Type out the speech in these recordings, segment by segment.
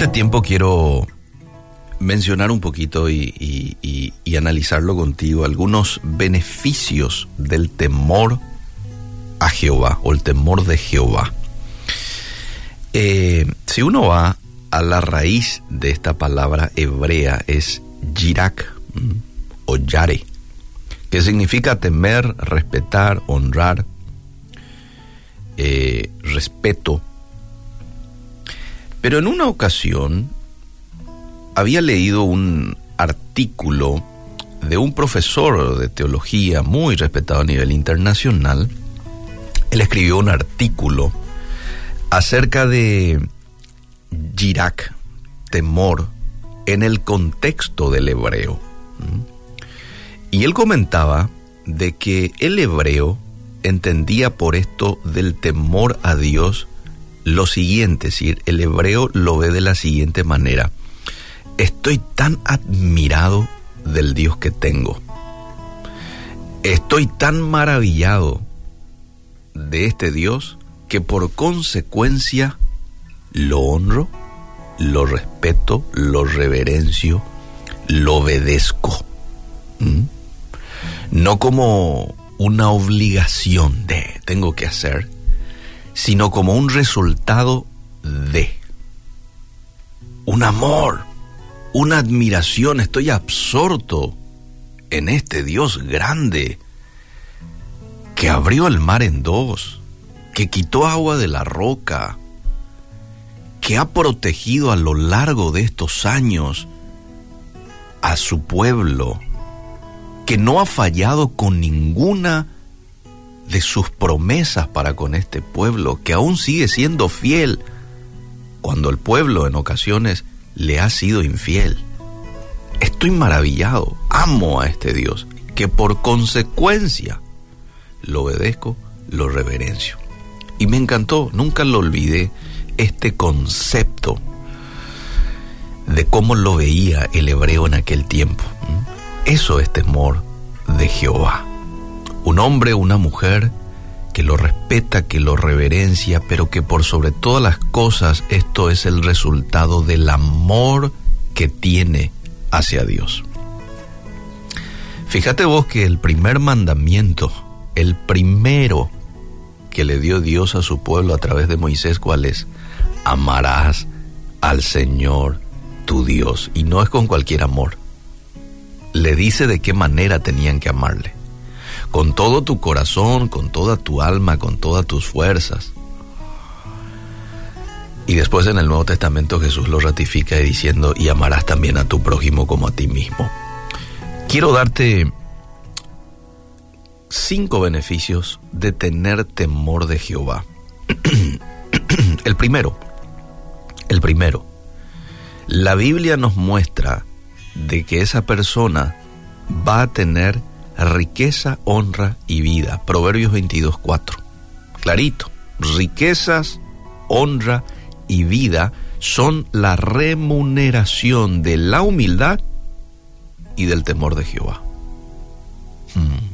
este tiempo quiero mencionar un poquito y, analizarlo contigo algunos beneficios del temor a Jehová o el temor de Jehová. Eh, si uno va a la raíz de esta palabra hebrea es yirak o yare, que significa temer, respetar, honrar, eh, respeto. Pero en una ocasión había leído un artículo de un profesor de teología muy respetado a nivel internacional. Él escribió un artículo acerca de Yirak, temor, en el contexto del hebreo. Y él comentaba de que el hebreo entendía por esto del temor a Dios lo siguiente, es decir, el hebreo lo ve de la siguiente manera. Estoy tan admirado del Dios que tengo. Estoy tan maravillado de este Dios que por consecuencia lo honro, lo respeto, lo reverencio, lo obedezco. ¿Mm? No como una obligación de tengo que hacer, sino como un resultado de un amor, una admiración. Estoy absorto en este Dios grande que abrió el mar en dos, que quitó agua de la roca, que ha protegido a lo largo de estos años a su pueblo, que no ha fallado con ninguna de sus promesas para con este pueblo, que aún sigue siendo fiel cuando el pueblo en ocasiones le ha sido infiel. Estoy maravillado, amo a este Dios, que por consecuencia lo obedezco, lo reverencio. Y me encantó, nunca lo olvidé, este concepto de cómo lo veía el hebreo en aquel tiempo. Eso es temor de Jehová. Un hombre o una mujer que lo respeta, que lo reverencia, pero que por sobre todas las cosas esto es el resultado del amor que tiene hacia Dios. Fíjate vos que el primer mandamiento, el primero que le dio Dios a su pueblo a través de Moisés, ¿cuál es? Amarás al Señor tu Dios. Y no es con cualquier amor. Le dice de qué manera tenían que amarle. Con todo tu corazón, con toda tu alma, con todas tus fuerzas. Y después en el Nuevo Testamento Jesús lo ratifica diciendo, y amarás también a tu prójimo como a ti mismo. Quiero darte cinco beneficios de tener temor de Jehová. el primero, el primero, la Biblia nos muestra de que esa persona va a tener riqueza, honra y vida. Proverbios 22, 4. Clarito, riquezas, honra y vida son la remuneración de la humildad y del temor de Jehová. Hmm.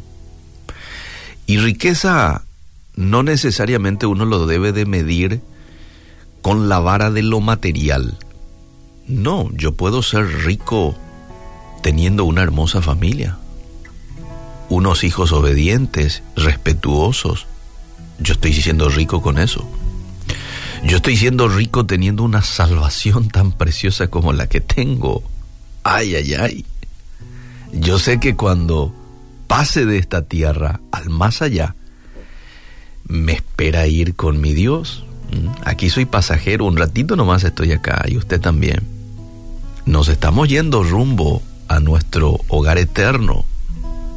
Y riqueza no necesariamente uno lo debe de medir con la vara de lo material. No, yo puedo ser rico teniendo una hermosa familia, unos hijos obedientes, respetuosos. Yo estoy siendo rico con eso. Yo estoy siendo rico teniendo una salvación tan preciosa como la que tengo. Ay, ay, ay. Yo sé que cuando pase de esta tierra al más allá, me espera ir con mi Dios. Aquí soy pasajero, un ratito nomás estoy acá y usted también. Nos estamos yendo rumbo a nuestro hogar eterno.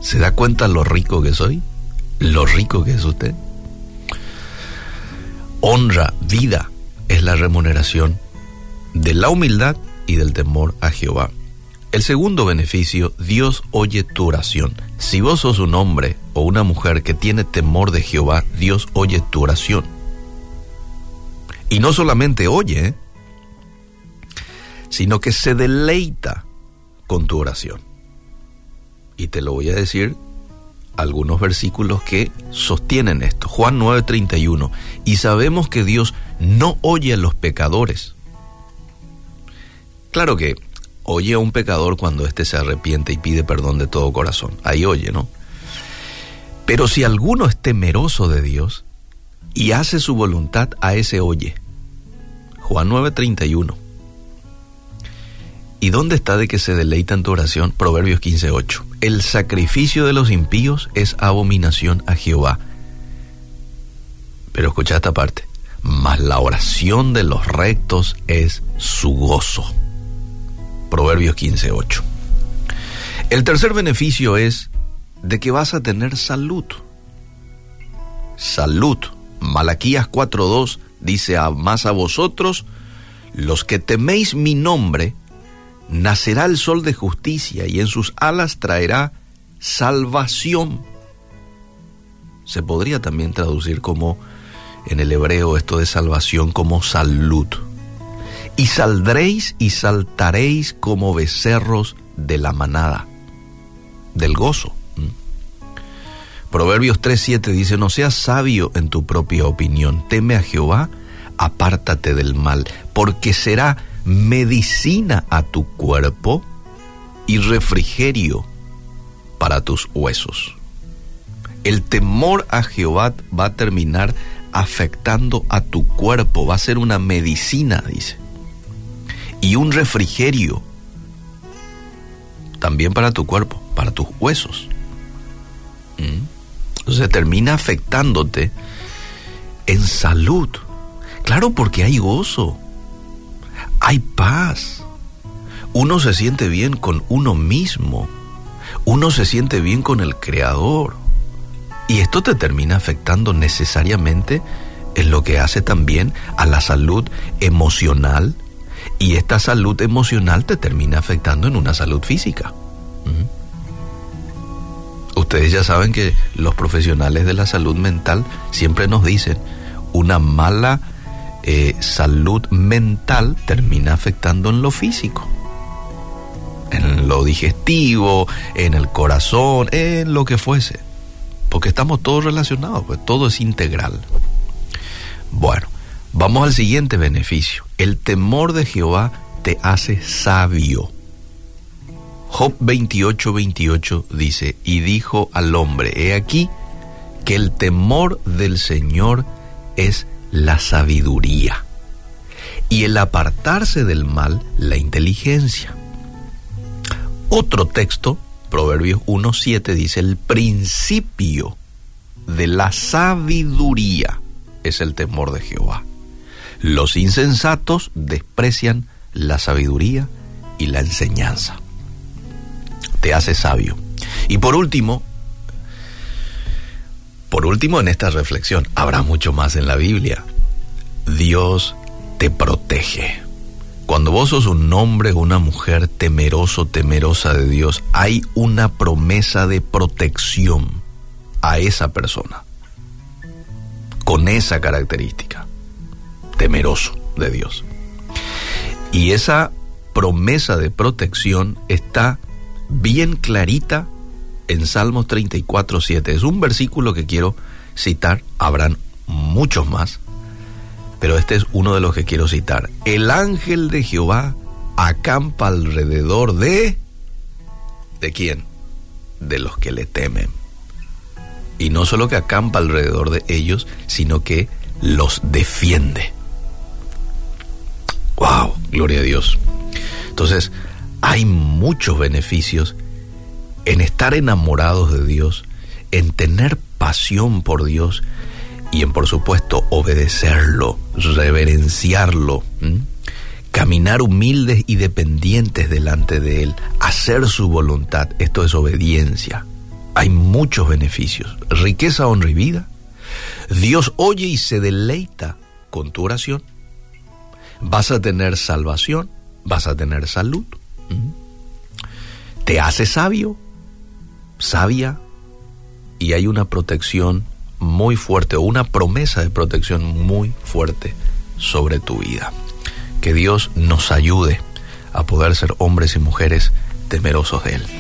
¿Se da cuenta lo rico que soy? Lo rico que es usted. Honra, vida es la remuneración de la humildad y del temor a Jehová. El segundo beneficio, Dios oye tu oración. Si vos sos un hombre o una mujer que tiene temor de Jehová, Dios oye tu oración. Y no solamente oye, sino que se deleita con tu oración. Y te lo voy a decir algunos versículos que sostienen esto. Juan 9:31. Y sabemos que Dios no oye a los pecadores, Claro que oye a un pecador cuando éste se arrepiente y pide perdón de todo corazón. Ahí oye, ¿no? Pero si alguno es temeroso de Dios y hace su voluntad, a ese oye. Juan 9:31. ¿Y dónde está de que se deleita en tu oración? Proverbios 15:8. El sacrificio de los impíos es abominación a Jehová. Pero escucha esta parte. Mas la oración de los rectos es su gozo. Proverbios 15:8. El tercer beneficio es de que vas a tener salud. Salud. Malaquías 4:2 dice, a más a vosotros, los que teméis mi nombre, nacerá el sol de justicia y en sus alas traerá salvación. Se podría también traducir como en el hebreo esto de salvación como salud. Y saldréis y saltaréis como becerros de la manada, del gozo. Proverbios 3:7 dice, no seas sabio en tu propia opinión, teme a Jehová, apártate del mal, porque será medicina a tu cuerpo y refrigerio para tus huesos. El temor a Jehová va a terminar afectando a tu cuerpo, va a ser una medicina, dice, y un refrigerio también para tu cuerpo, para tus huesos. ¿Mm? Entonces termina afectándote en salud. Claro, porque hay gozo, hay paz. Uno se siente bien con uno mismo. Uno se siente bien con el Creador. Y esto te termina afectando necesariamente en lo que hace también a la salud emocional. Y esta salud emocional te termina afectando en una salud física. Ustedes ya saben que los profesionales de la salud mental siempre nos dicen, una mala eh, salud mental termina afectando en lo físico, en lo digestivo, en el corazón, en lo que fuese, porque estamos todos relacionados, pues todo es integral. Bueno, vamos al siguiente beneficio. El temor de Jehová te hace sabio. Job 28, 28 dice, y dijo al hombre, he aquí que el temor del Señor es la sabiduría y el apartarse del mal la inteligencia. Otro texto, Proverbios 1.7, dice, el principio de la sabiduría es el temor de Jehová. Los insensatos desprecian la sabiduría y la enseñanza. Te hace sabio. Y por último, por último, en esta reflexión, habrá mucho más en la Biblia. Dios te protege. Cuando vos sos un hombre o una mujer temeroso, temerosa de Dios, hay una promesa de protección a esa persona. Con esa característica. Temeroso de Dios. Y esa promesa de protección está bien clarita en Salmos 34, 7. Es un versículo que quiero citar, habrán muchos más, pero este es uno de los que quiero citar. El ángel de Jehová acampa alrededor de... ¿De quién? De los que le temen. Y no solo que acampa alrededor de ellos, sino que los defiende. ¡Wow! Gloria a Dios. Entonces, hay muchos beneficios en estar enamorados de Dios, en tener pasión por Dios y en, por supuesto, obedecerlo, reverenciarlo, caminar humildes y dependientes delante de Él, hacer su voluntad. Esto es obediencia. Hay muchos beneficios. Riqueza, honra y vida. Dios oye y se deleita con tu oración. Vas a tener salvación, vas a tener salud. Te hace sabio, sabia y hay una protección muy fuerte o una promesa de protección muy fuerte sobre tu vida. Que Dios nos ayude a poder ser hombres y mujeres temerosos de Él.